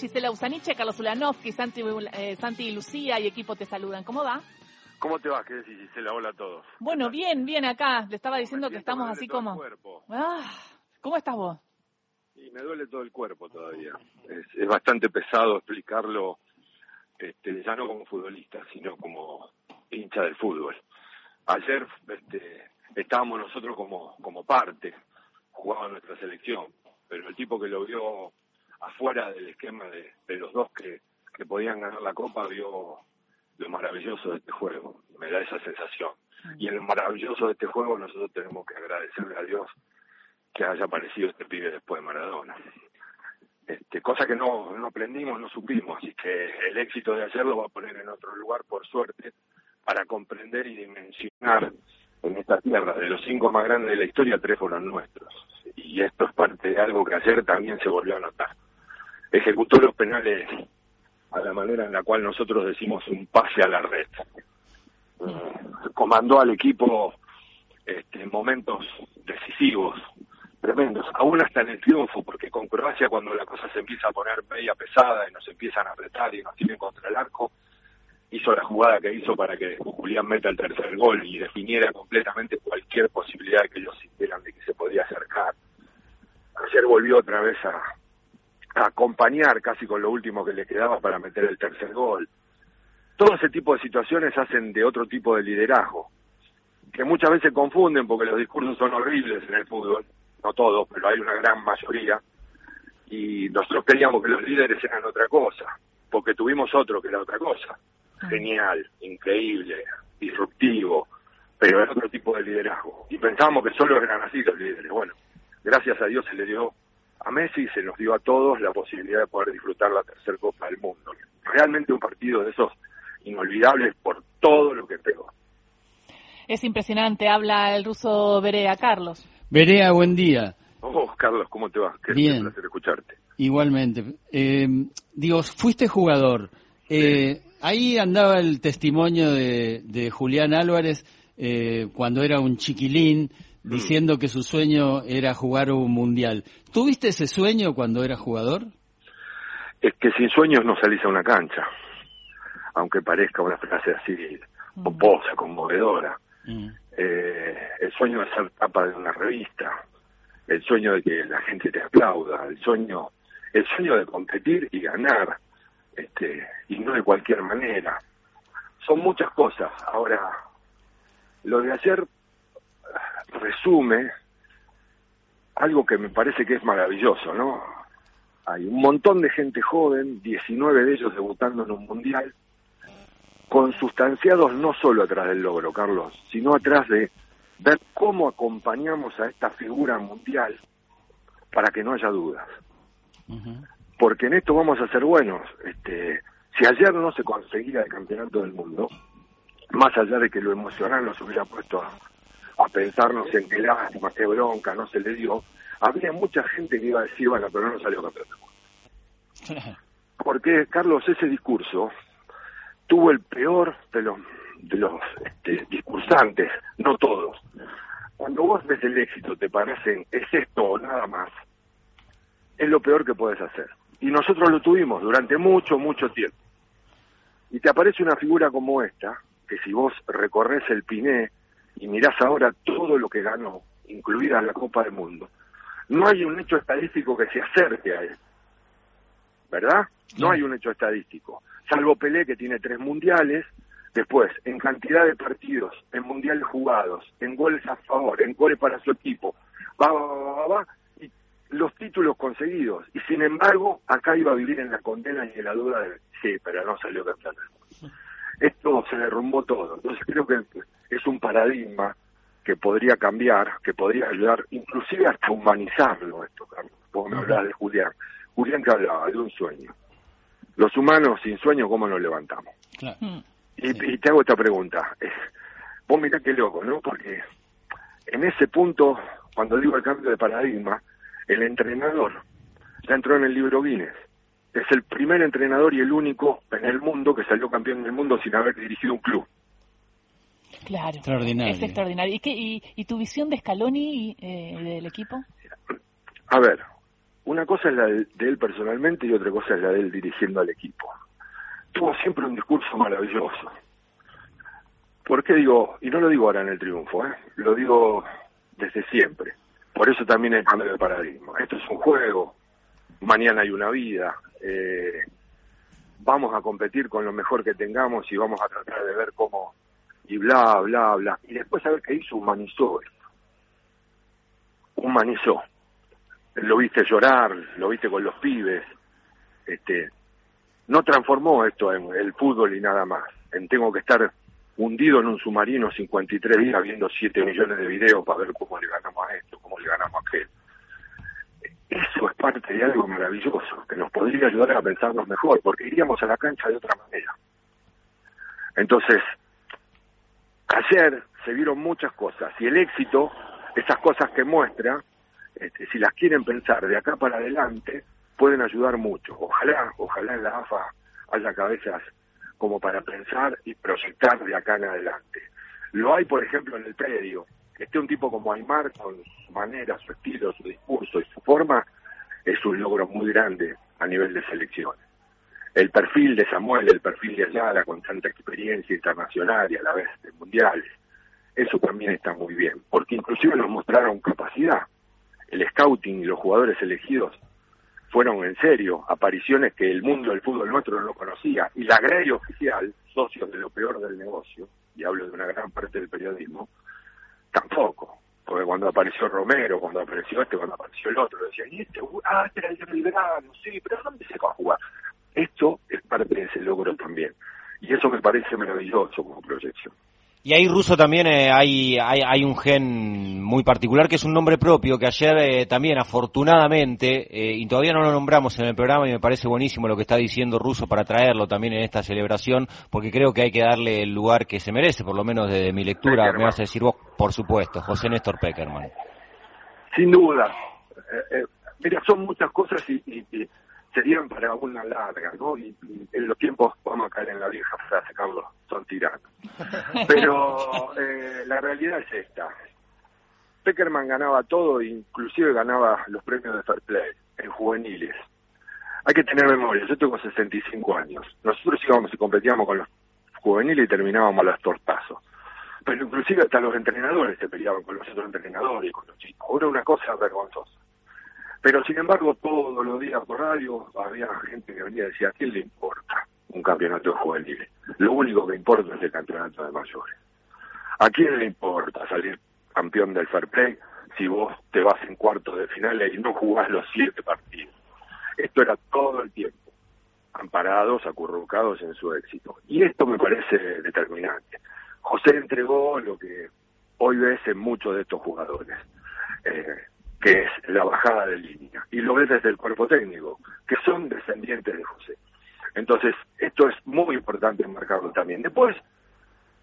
Gisela Usaniche, Carlos Ulanovsky, Santi, eh, Santi Lucía y equipo te saludan. ¿Cómo va? ¿Cómo te va? ¿Qué decís, Gisela? Hola a todos. Bueno, bien, bien acá. Le estaba diciendo que estamos así todo como... El cuerpo. Ah, ¿Cómo estás vos? Y me duele todo el cuerpo todavía. Es, es bastante pesado explicarlo, este, ya no como futbolista, sino como hincha del fútbol. Ayer este, estábamos nosotros como, como parte, jugaba nuestra selección, pero el tipo que lo vio afuera del esquema de, de los dos que, que podían ganar la copa vio lo maravilloso de este juego, me da esa sensación. Y en lo maravilloso de este juego nosotros tenemos que agradecerle a Dios que haya aparecido este pibe después de Maradona. Este, cosa que no, no aprendimos, no supimos, y que el éxito de ayer lo va a poner en otro lugar, por suerte, para comprender y dimensionar en esta tierra. De los cinco más grandes de la historia, tres fueron nuestros. Y esto es parte de algo que ayer también se volvió a notar. Ejecutó los penales a la manera en la cual nosotros decimos un pase a la red. Eh, comandó al equipo este, en momentos decisivos, tremendos, aún hasta en el triunfo, porque con Croacia cuando la cosa se empieza a poner media pesada y nos empiezan a apretar y nos tienen contra el arco, hizo la jugada que hizo para que Julián meta el tercer gol y definiera completamente cualquier posibilidad que ellos sintieran de que se podía acercar. Ayer volvió otra vez a, a acompañar casi con lo último que le quedaba para meter el tercer gol. Todo ese tipo de situaciones hacen de otro tipo de liderazgo, que muchas veces confunden porque los discursos son horribles en el fútbol, no todos, pero hay una gran mayoría, y nosotros creíamos que los líderes eran otra cosa, porque tuvimos otro que era otra cosa. Genial, increíble, disruptivo, pero era otro tipo de liderazgo. Y pensábamos que solo eran así los líderes. Bueno, gracias a Dios se le dio a Messi y se nos dio a todos la posibilidad de poder disfrutar la tercera Copa del Mundo. Realmente un partido de esos inolvidables por todo lo que pegó. Es impresionante, habla el ruso Berea, Carlos. Berea, buen día. Oh, Carlos, ¿cómo te va? Qué Bien. placer escucharte. Igualmente. Eh, digo, fuiste jugador. Eh, ahí andaba el testimonio de, de Julián Álvarez eh, cuando era un chiquilín diciendo que su sueño era jugar un mundial. ¿Tuviste ese sueño cuando eras jugador? Es que sin sueños no salís a una cancha, aunque parezca una frase así pomposa, conmovedora. Mm. Eh, el sueño de ser tapa de una revista, el sueño de que la gente te aplauda, el sueño, el sueño de competir y ganar, este, y no de cualquier manera. Son muchas cosas. Ahora, lo de ayer resume algo que me parece que es maravilloso, ¿no? Hay un montón de gente joven, 19 de ellos debutando en un mundial, consustanciados no solo atrás del logro, Carlos, sino atrás de ver cómo acompañamos a esta figura mundial para que no haya dudas. Porque en esto vamos a ser buenos. Este, si ayer no se conseguía el campeonato del mundo, más allá de que lo emocional nos hubiera puesto a, pensarnos en qué lástima, qué bronca, no se le dio, habría mucha gente que iba a decir, bueno, pero no salió campeón del mundo. Porque, Carlos, ese discurso tuvo el peor de los, de los este, discursantes, no todos. Cuando vos ves el éxito, te parecen, es esto o nada más, es lo peor que puedes hacer. Y nosotros lo tuvimos durante mucho, mucho tiempo. Y te aparece una figura como esta, que si vos recorres el Piné y mirás ahora todo lo que ganó, incluida la Copa del Mundo, no hay un hecho estadístico que se acerque a él. ¿Verdad? No hay un hecho estadístico. Salvo Pelé, que tiene tres mundiales. Después, en cantidad de partidos, en mundiales jugados, en goles a favor, en goles para su equipo, va, va, va, va, va, y los títulos conseguidos. Y sin embargo, acá iba a vivir en la condena y en la duda de, sí, pero no salió campeón del mundo. Esto se derrumbó todo. Entonces creo que es un paradigma que podría cambiar, que podría ayudar, inclusive hasta humanizarlo esto, Carlos. Vos me hablabas de Julián. Julián que hablaba de un sueño. Los humanos sin sueño, ¿cómo nos levantamos? Claro. Y, y te hago esta pregunta. Vos mirá qué loco, ¿no? Porque en ese punto, cuando digo el cambio de paradigma, el entrenador ya entró en el libro Guinness. Es el primer entrenador y el único en el mundo que salió campeón del mundo sin haber dirigido un club. Claro. Extraordinario. Es extraordinario. ¿Y, qué, y, y tu visión de Scaloni y, eh, del equipo? A ver, una cosa es la de, él personalmente y otra cosa es la de él dirigiendo al equipo. Tuvo siempre un discurso maravilloso. ¿Por qué digo? Y no lo digo ahora en el triunfo, ¿eh? lo digo desde siempre. Por eso también el cambio de paradigma. Esto es un juego, mañana hay una vida. Eh, vamos a competir con lo mejor que tengamos y vamos a tratar de ver cómo y bla, bla, bla. Y después, ¿sabes qué hizo? Humanizó esto. Humanizó. Lo viste llorar, lo viste con los pibes. Este, no transformó esto en el fútbol y nada más. En tengo que estar hundido en un submarino 53 días viendo 7 millones de videos para ver cómo le ganamos a esto, cómo le ganamos a aquel. Eso es parte de algo maravilloso, que nos podría ayudar a pensarnos mejor, porque iríamos a la cancha de otra manera. Entonces, ayer se vieron muchas cosas y el éxito, esas cosas que muestra, este, si las quieren pensar de acá para adelante, pueden ayudar mucho. Ojalá, ojalá en la AFA haya cabezas como para pensar y proyectar de acá en adelante. Lo hay, por ejemplo, en el predio. Que esté un tipo como Aymar con su manera, su estilo, su discurso y su forma, es un logro muy grande a nivel de selecciones. El perfil de Samuel, el perfil de Ayala, con tanta experiencia internacional y a la vez de mundiales, eso también está muy bien, porque inclusive nos mostraron capacidad. El scouting y los jugadores elegidos fueron en serio apariciones que el mundo del fútbol nuestro no conocía. Y la grey oficial, socios de lo peor del negocio, y hablo de una gran parte del periodismo, cuando apareció Romero, cuando apareció este, cuando apareció el otro, decían, y este, ah, este era el de Belgrano, sí, pero ¿dónde se va a jugar? Esto es parte de ese logro también. Y eso me parece maravilloso como proyección. Y ahí, Ruso, también eh, hay, hay, un gen muy particular que es un nombre propio que ayer eh, también, afortunadamente, eh, y todavía no lo nombramos en el programa y me parece buenísimo lo que está diciendo Ruso para traerlo también en esta celebración, porque creo que hay que darle el lugar que se merece, por lo menos desde mi lectura, me vas a decir vos, por supuesto, José Néstor Peckerman. Sin duda. mira, son muchas cosas y serían para una larga, ¿no? Y, en los tiempos vamos a caer en la vieja frase, Carlos, son tiranos. Pero eh, la realidad es esta. Peckerman ganaba todo, inclusive ganaba los premios de Fair Play en juveniles. Hay que tener memoria, yo tengo 65 años. Nosotros íbamos y competíamos con los juveniles y terminábamos a los tortazos. Pero inclusive hasta los entrenadores se peleaban con los otros entrenadores y con los chicos. Era una cosa vergonzosa. Pero sin embargo, todos los días por radio había gente que venía y decía, ¿a quién le importa un campeonato de juveniles? Lo único que importa es el campeonato de mayores. ¿A quién le importa salir campeón del Fair Play si vos te vas en cuartos de finales y no jugás los siete partidos? Esto era todo el tiempo, amparados, acurrucados en su éxito. Y esto me parece determinante. José entregó lo que hoy ves en muchos de estos jugadores. Eh, que es la bajada de línea, y lo ves desde el cuerpo técnico, que son descendientes de José. Entonces, esto es muy importante marcarlo también. Después,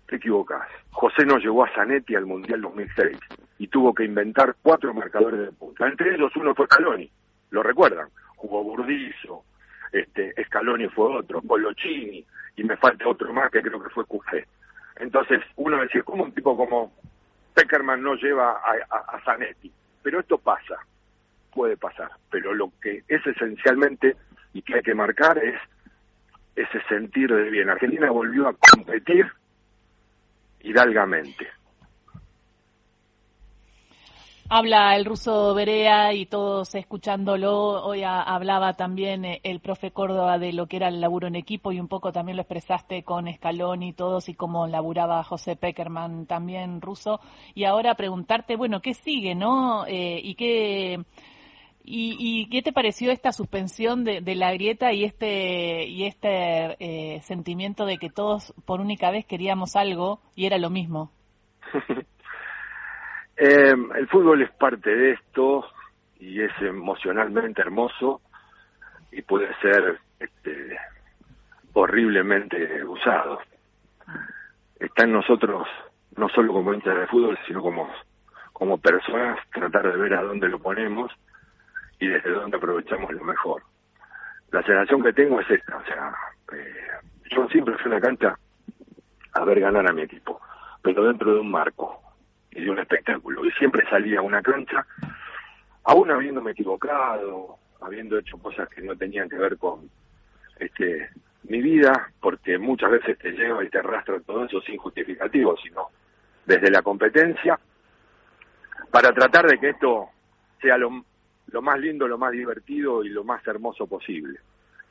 te equivocas. José nos llevó a Zanetti al Mundial 2006 y tuvo que inventar cuatro marcadores de punta. Entre ellos uno fue Scaloni, lo recuerdan. Jugó Burdizo, este, Scaloni fue otro, Polochini, y me falta otro más que creo que fue Cufé. Entonces, uno decía, ¿cómo un tipo como Peckerman no lleva a, a Zanetti? Pero esto pasa, puede pasar, pero lo que es esencialmente y que hay que marcar es ese sentir de bien. Argentina volvió a competir hidalgamente. Habla el ruso Berea y todos escuchándolo. Hoy hablaba también eh, el profe Córdoba de lo que era el laburo en equipo y un poco también lo expresaste con Escalón y todos y cómo laburaba José Peckerman también ruso. Y ahora preguntarte, bueno, ¿qué sigue, no? Eh, y qué. Y, qué te pareció esta suspensión de, la grieta y este y este eh, sentimiento de que todos por única vez queríamos algo y era lo mismo? Eh, el fútbol es parte de esto y es emocionalmente hermoso y puede ser este, horriblemente usado. Está en nosotros, no solo como hinchas de fútbol, sino como, como personas, tratar de ver a dónde lo ponemos y desde dónde aprovechamos lo mejor. La sensación que tengo es esta, o sea, eh, yo siempre fui a una cancha a ver ganar a mi equipo, pero dentro de un marco y de un espectáculo. Y siempre salía a una cancha, aún habiéndome equivocado, habiendo hecho cosas que no tenían que ver con este mi vida, porque muchas veces te lleva y te arrastra todo eso sin justificativo, sino desde la competencia, para tratar de que esto sea lo, lo más lindo, lo más divertido y lo más hermoso posible.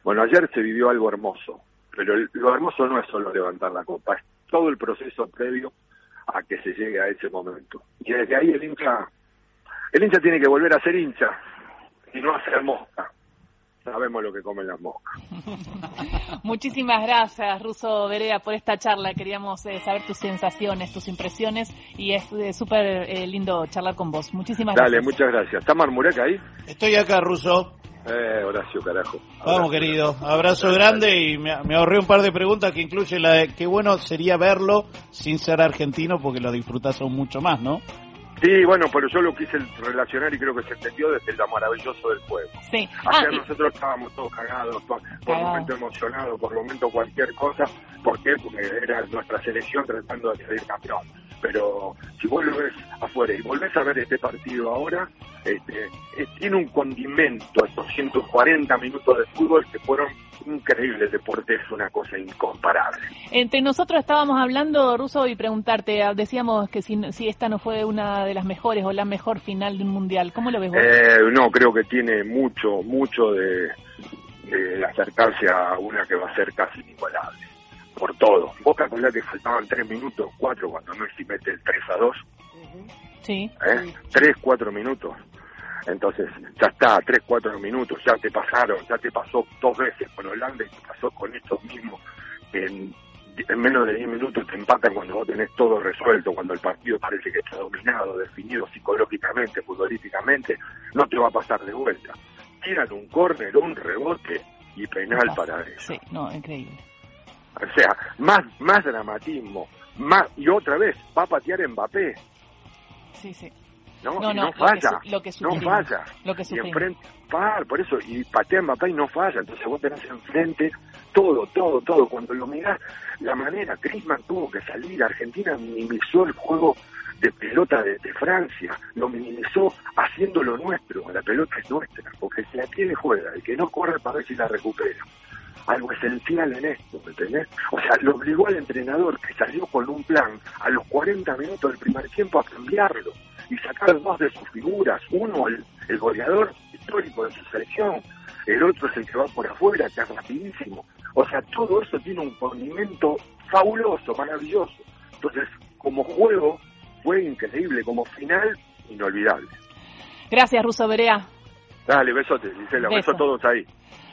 Bueno, ayer se vivió algo hermoso, pero lo hermoso no es solo levantar la copa, es todo el proceso previo llegue a ese momento. Y desde ahí el hincha, el hincha tiene que volver a ser hincha y no a ser mosca sabemos lo que comen las moscas. Muchísimas gracias, Ruso Berea, por esta charla. Queríamos eh, saber tus sensaciones, tus impresiones y es eh, súper eh, lindo charlar con vos. Muchísimas gracias. Dale, muchas gracias. ¿Está Marmurek ahí? Estoy acá, Ruso. Eh, Horacio, carajo. Vamos, querido. Abrazo grande y me, me, ahorré un par de preguntas que incluye la de qué bueno sería verlo sin ser argentino porque lo disfrutas aún mucho más, ¿no? Sí, bueno, pero yo lo quise relacionar y creo que se entendió desde lo maravilloso del juego. Sí. Ayer ah, nosotros estábamos todos cagados, por, por momento emocionados, por momento cualquier cosa. ¿Por qué? Porque era nuestra selección tratando de salir campeón. Pero si vos lo ves afuera y volvés a ver este partido ahora, este, tiene un condimento, estos 140 minutos de fútbol que fueron increíble, el deporte es una cosa incomparable. Entre nosotros estábamos hablando, Ruso, y preguntarte, ah, decíamos que si, si esta no fue una de las mejores o la mejor final de un mundial, ¿cómo lo ves vos? Eh, no, creo que tiene mucho, mucho de, acercarse a una que va a ser casi inigualable, por todo. Vos calculás que faltaban tres minutos, cuatro, cuando Messi mete el 3 a 2. Sí. ¿Eh? Tres, cuatro minutos entonces, ya está, tres, cuatro minutos, ya te pasaron, ya te pasó dos veces con Holanda y te pasó con estos mismos. En, en menos de diez minutos te empatan cuando vos tenés todo resuelto, cuando el partido parece que está dominado, definido psicológicamente, futbolísticamente, no te va a pasar de vuelta. Tiran un córner, un rebote y penal para eso. Sí, no, increíble. O sea, más, más dramatismo, más, y otra vez, va a patear Mbappé. Sí, sí. ¿no? no, no, falla, lo que, no falla. Lo que y enfrente, por eso, y patea Mbappé y no falla, entonces vos tenés enfrente todo, todo, todo. Cuando lo mirás, la manera, Griezmann tuvo que salir, Argentina minimizó el juego de pelota de, Francia, lo minimizó haciendo lo nuestro, la pelota es nuestra, porque si la tiene juega, el que no corre para ver si la recupera algo esencial en esto, ¿me entendés? O sea, lo obligó al entrenador que salió con un plan a los 40 minutos del primer tiempo a cambiarlo y sacar dos de sus figuras. Uno, el, el goleador histórico de su selección, el otro es el que va por afuera, que es rapidísimo. O sea, todo eso tiene un condimento fabuloso, maravilloso. Entonces, como juego, fue increíble, como final, inolvidable. Gracias, Russo Berea. Dale, besotes, Gisela, besos a todos ahí.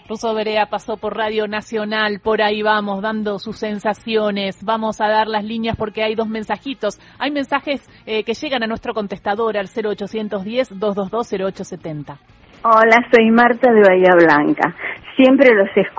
Russo Berea pasó por Radio Nacional, por ahí vamos dando sus sensaciones, vamos a dar las líneas porque hay dos mensajitos. Hay mensajes eh, que llegan a nuestro contestador al 0810-222-0870. Hola, soy Marta de Bahía Blanca. Siempre los escucho